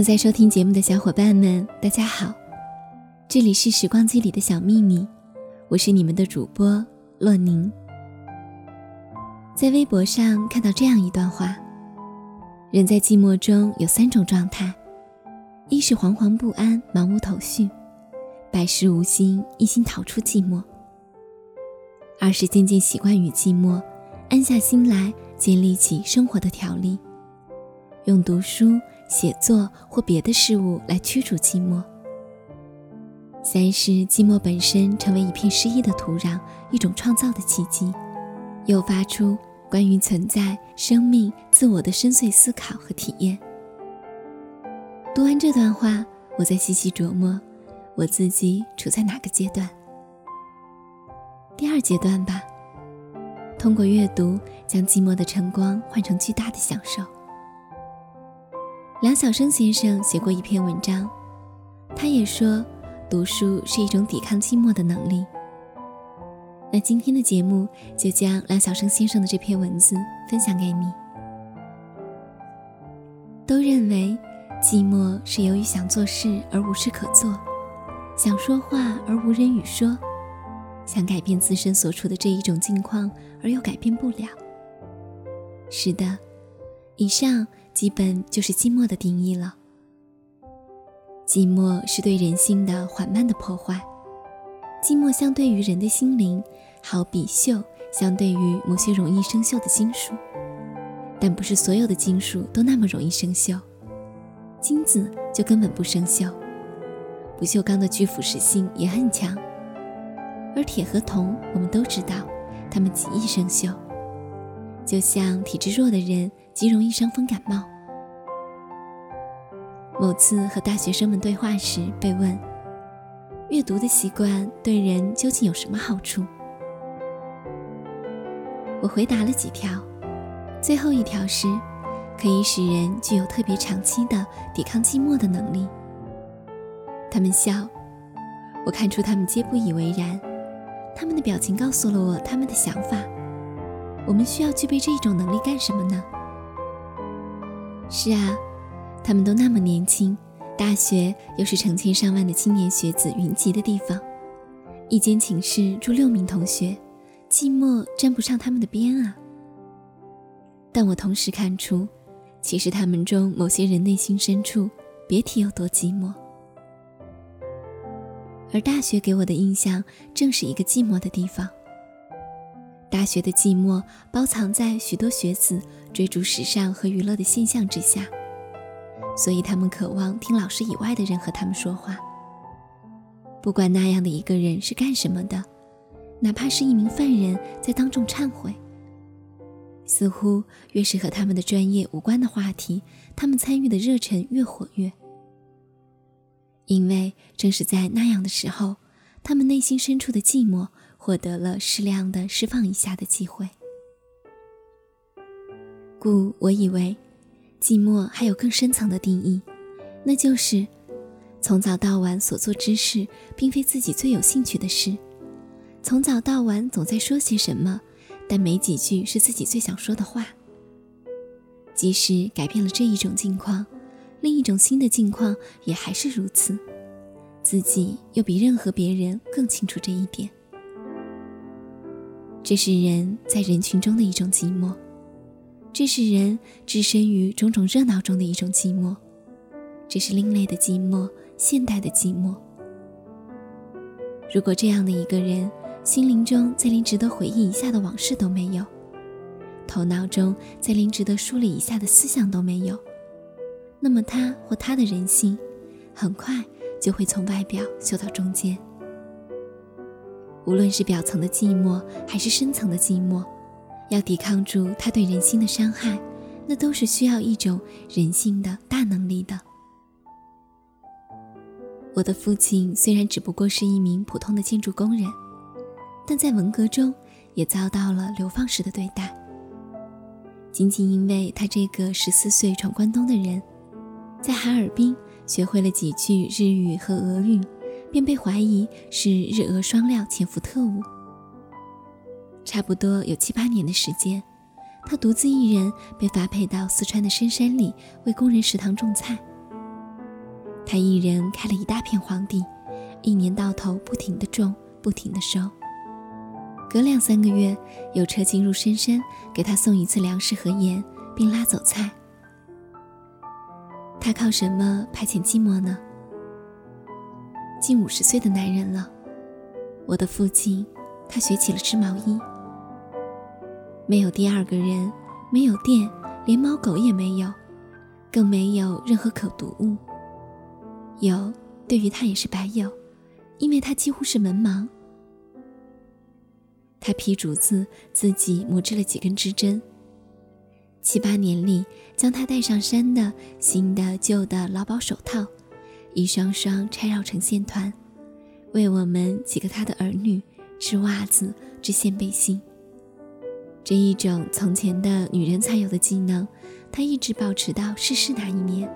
正在收听节目的小伙伴们，大家好，这里是时光机里的小秘密，我是你们的主播洛宁。在微博上看到这样一段话：人在寂寞中有三种状态，一是惶惶不安、茫无头绪，百事无心，一心逃出寂寞；二是渐渐习惯于寂寞，安下心来，建立起生活的条例，用读书。写作或别的事物来驱逐寂寞。三是寂寞本身成为一片诗意的土壤，一种创造的契机，诱发出关于存在、生命、自我的深邃思考和体验。读完这段话，我在细细琢磨，我自己处在哪个阶段？第二阶段吧，通过阅读，将寂寞的晨光换成巨大的享受。梁晓声先生写过一篇文章，他也说，读书是一种抵抗寂寞的能力。那今天的节目就将梁晓声先生的这篇文字分享给你。都认为寂寞是由于想做事而无事可做，想说话而无人与说，想改变自身所处的这一种境况而又改变不了。是的，以上。基本就是寂寞的定义了。寂寞是对人性的缓慢的破坏。寂寞相对于人的心灵，好比锈相对于某些容易生锈的金属，但不是所有的金属都那么容易生锈。金子就根本不生锈。不锈钢的具腐蚀性也很强，而铁和铜，我们都知道，它们极易生锈。就像体质弱的人极容易伤风感冒。某次和大学生们对话时，被问：“阅读的习惯对人究竟有什么好处？”我回答了几条，最后一条是，可以使人具有特别长期的抵抗寂寞的能力。他们笑，我看出他们皆不以为然，他们的表情告诉了我他们的想法。我们需要具备这一种能力干什么呢？是啊，他们都那么年轻，大学又是成千上万的青年学子云集的地方，一间寝室住六名同学，寂寞沾不上他们的边啊。但我同时看出，其实他们中某些人内心深处，别提有多寂寞。而大学给我的印象，正是一个寂寞的地方。大学的寂寞包藏在许多学子追逐时尚和娱乐的现象之下，所以他们渴望听老师以外的人和他们说话。不管那样的一个人是干什么的，哪怕是一名犯人在当众忏悔，似乎越是和他们的专业无关的话题，他们参与的热忱越活跃。因为正是在那样的时候，他们内心深处的寂寞。获得了适量的释放一下的机会，故我以为，寂寞还有更深层的定义，那就是从早到晚所做之事，并非自己最有兴趣的事；从早到晚总在说些什么，但没几句是自己最想说的话。即使改变了这一种境况，另一种新的境况也还是如此，自己又比任何别人更清楚这一点。这是人在人群中的一种寂寞，这是人置身于种种热闹中的一种寂寞，这是另类的寂寞，现代的寂寞。如果这样的一个人，心灵中再连值得回忆一下的往事都没有，头脑中再连值得梳理一下的思想都没有，那么他或他的人性，很快就会从外表修到中间。无论是表层的寂寞，还是深层的寂寞，要抵抗住它对人心的伤害，那都是需要一种人性的大能力的。我的父亲虽然只不过是一名普通的建筑工人，但在文革中也遭到了流放式的对待。仅仅因为他这个十四岁闯关东的人，在哈尔滨学会了几句日语和俄语。便被怀疑是日俄双料潜伏特务。差不多有七八年的时间，他独自一人被发配到四川的深山里为工人食堂种菜。他一人开了一大片荒地，一年到头不停的种，不停的收。隔两三个月，有车进入深山，给他送一次粮食和盐，并拉走菜。他靠什么排遣寂寞呢？近五十岁的男人了，我的父亲，他学起了织毛衣。没有第二个人，没有电，连猫狗也没有，更没有任何可读物。有，对于他也是白有，因为他几乎是文盲。他劈竹子，自己磨制了几根织针。七八年里，将他带上山的新的、旧的劳保手套，一双双拆绕成线团，为我们几个他的儿女织袜子、织线背心。这一种从前的女人才有的技能，他一直保持到逝世那一年。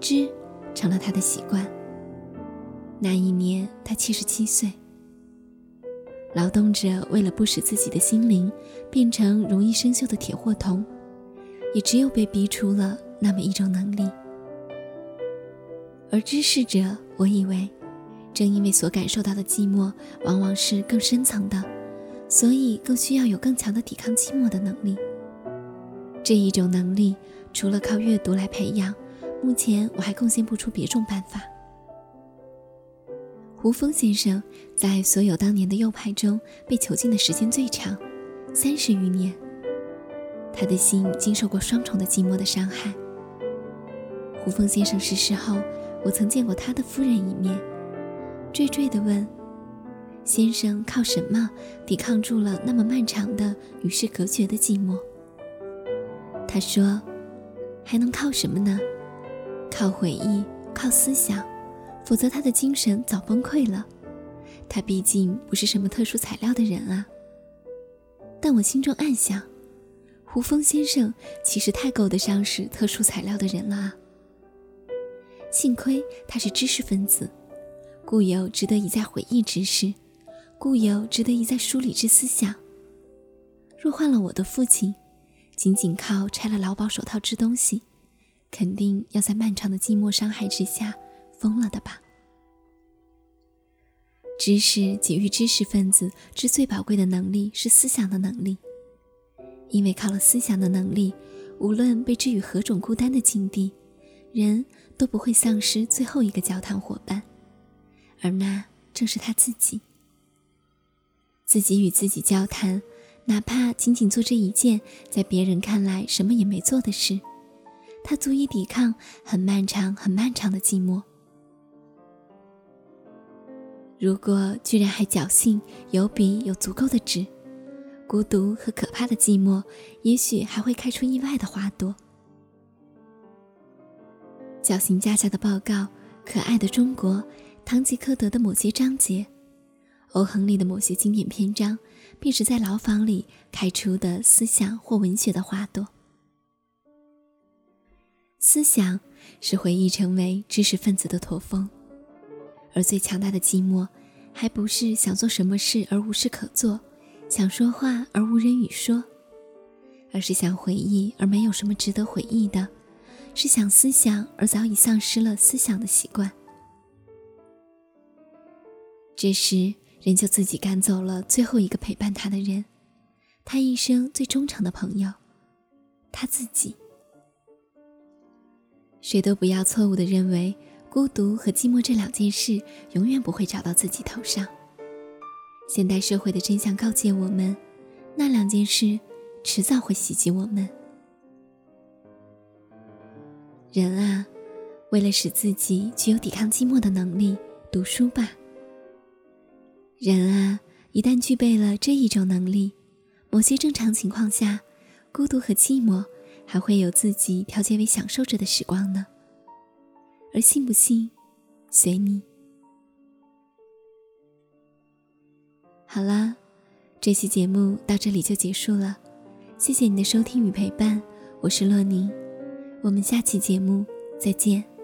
织，成了他的习惯。那一年，他七十七岁。劳动者为了不使自己的心灵变成容易生锈的铁货铜，也只有被逼出了那么一种能力。而知识者，我以为，正因为所感受到的寂寞往往是更深层的，所以更需要有更强的抵抗寂寞的能力。这一种能力，除了靠阅读来培养，目前我还贡献不出别种办法。胡风先生在所有当年的右派中被囚禁的时间最长，三十余年。他的心经受过双重的寂寞的伤害。胡风先生逝世后，我曾见过他的夫人一面，惴惴地问：“先生靠什么抵抗住了那么漫长的与世隔绝的寂寞？”他说：“还能靠什么呢？靠回忆，靠思想。”否则，他的精神早崩溃了。他毕竟不是什么特殊材料的人啊。但我心中暗想，胡风先生其实太够得上是特殊材料的人了啊。幸亏他是知识分子，故有值得一再回忆之事，故有值得一再梳理之思想。若换了我的父亲，仅仅靠拆了劳保手套织东西，肯定要在漫长的寂寞伤害之下。疯了的吧？知识给予知识分子之最宝贵的能力是思想的能力，因为靠了思想的能力，无论被置于何种孤单的境地，人都不会丧失最后一个交谈伙伴，而那正是他自己。自己与自己交谈，哪怕仅仅做这一件在别人看来什么也没做的事，他足以抵抗很漫长、很漫长的寂寞。如果居然还侥幸有笔有足够的纸，孤独和可怕的寂寞，也许还会开出意外的花朵。绞刑家家的报告，《可爱的中国》，堂吉诃德的某些章节，欧亨利的某些经典篇章，便是在牢房里开出的思想或文学的花朵。思想是回忆成为知识分子的驼峰。而最强大的寂寞，还不是想做什么事而无事可做，想说话而无人语说，而是想回忆而没有什么值得回忆的，是想思想而早已丧失了思想的习惯。这时，人就自己赶走了最后一个陪伴他的人，他一生最忠诚的朋友，他自己。谁都不要错误的认为。孤独和寂寞这两件事永远不会找到自己头上。现代社会的真相告诫我们，那两件事迟早会袭击我们。人啊，为了使自己具有抵抗寂寞的能力，读书吧。人啊，一旦具备了这一种能力，某些正常情况下，孤独和寂寞还会有自己调节为享受着的时光呢。而信不信，随你。好啦，这期节目到这里就结束了，谢谢你的收听与陪伴，我是洛宁，我们下期节目再见。